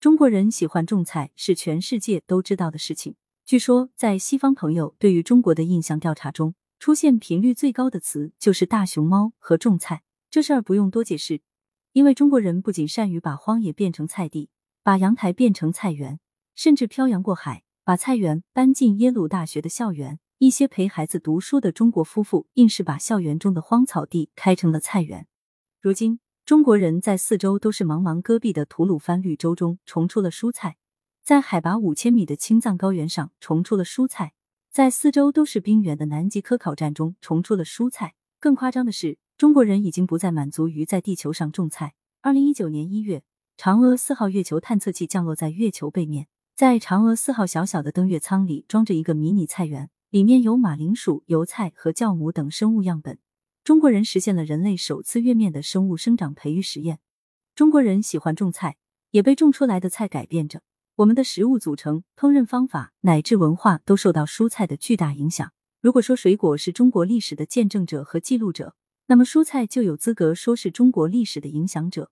中国人喜欢种菜是全世界都知道的事情。据说，在西方朋友对于中国的印象调查中，出现频率最高的词就是大熊猫和种菜。这事儿不用多解释，因为中国人不仅善于把荒野变成菜地，把阳台变成菜园，甚至漂洋过海把菜园搬进耶鲁大学的校园。一些陪孩子读书的中国夫妇，硬是把校园中的荒草地开成了菜园。如今，中国人在四周都是茫茫戈壁的吐鲁番绿洲中种出了蔬菜，在海拔五千米的青藏高原上种出了蔬菜，在四周都是冰原的南极科考站中种出了蔬菜。更夸张的是，中国人已经不再满足于在地球上种菜。二零一九年一月，嫦娥四号月球探测器降落在月球背面，在嫦娥四号小小的登月舱里装着一个迷你菜园。里面有马铃薯、油菜和酵母等生物样本。中国人实现了人类首次月面的生物生长培育实验。中国人喜欢种菜，也被种出来的菜改变着我们的食物组成、烹饪方法乃至文化，都受到蔬菜的巨大影响。如果说水果是中国历史的见证者和记录者，那么蔬菜就有资格说是中国历史的影响者。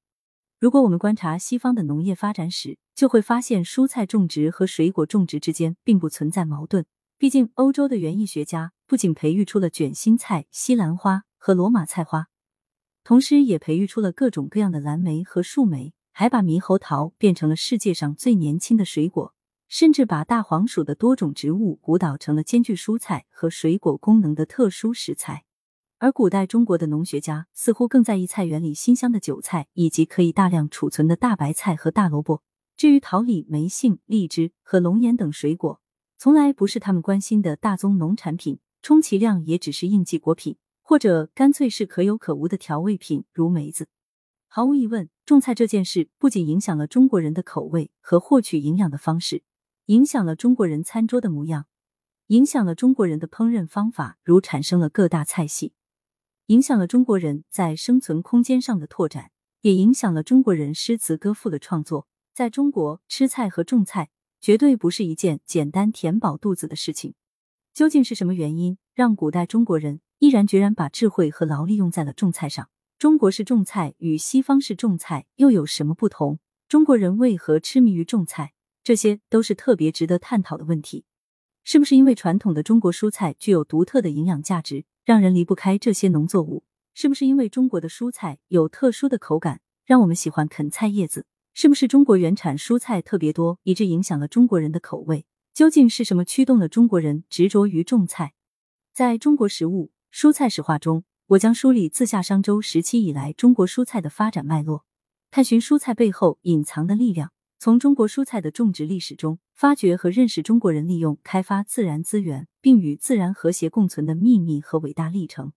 如果我们观察西方的农业发展史，就会发现蔬菜种植和水果种植之间并不存在矛盾。毕竟，欧洲的园艺学家不仅培育出了卷心菜、西兰花和罗马菜花，同时也培育出了各种各样的蓝莓和树莓，还把猕猴桃变成了世界上最年轻的水果，甚至把大黄薯的多种植物鼓捣成了兼具蔬菜和水果功能的特殊食材。而古代中国的农学家似乎更在意菜园里新香的韭菜，以及可以大量储存的大白菜和大萝卜。至于桃李、梅杏、荔枝和龙眼等水果，从来不是他们关心的大宗农产品，充其量也只是应季果品，或者干脆是可有可无的调味品，如梅子。毫无疑问，种菜这件事不仅影响了中国人的口味和获取营养的方式，影响了中国人餐桌的模样，影响了中国人的烹饪方法，如产生了各大菜系，影响了中国人在生存空间上的拓展，也影响了中国人诗词歌赋的创作。在中国，吃菜和种菜。绝对不是一件简单填饱肚子的事情。究竟是什么原因让古代中国人毅然决然把智慧和劳力用在了种菜上？中国式种菜与西方式种菜又有什么不同？中国人为何痴迷于种菜？这些都是特别值得探讨的问题。是不是因为传统的中国蔬菜具有独特的营养价值，让人离不开这些农作物？是不是因为中国的蔬菜有特殊的口感，让我们喜欢啃菜叶子？是不是中国原产蔬菜特别多，以致影响了中国人的口味？究竟是什么驱动了中国人执着于种菜？在中国食物蔬菜史话中，我将梳理自夏商周时期以来中国蔬菜的发展脉络，探寻蔬菜背后隐藏的力量，从中国蔬菜的种植历史中发掘和认识中国人利用开发自然资源并与自然和谐共存的秘密和伟大历程。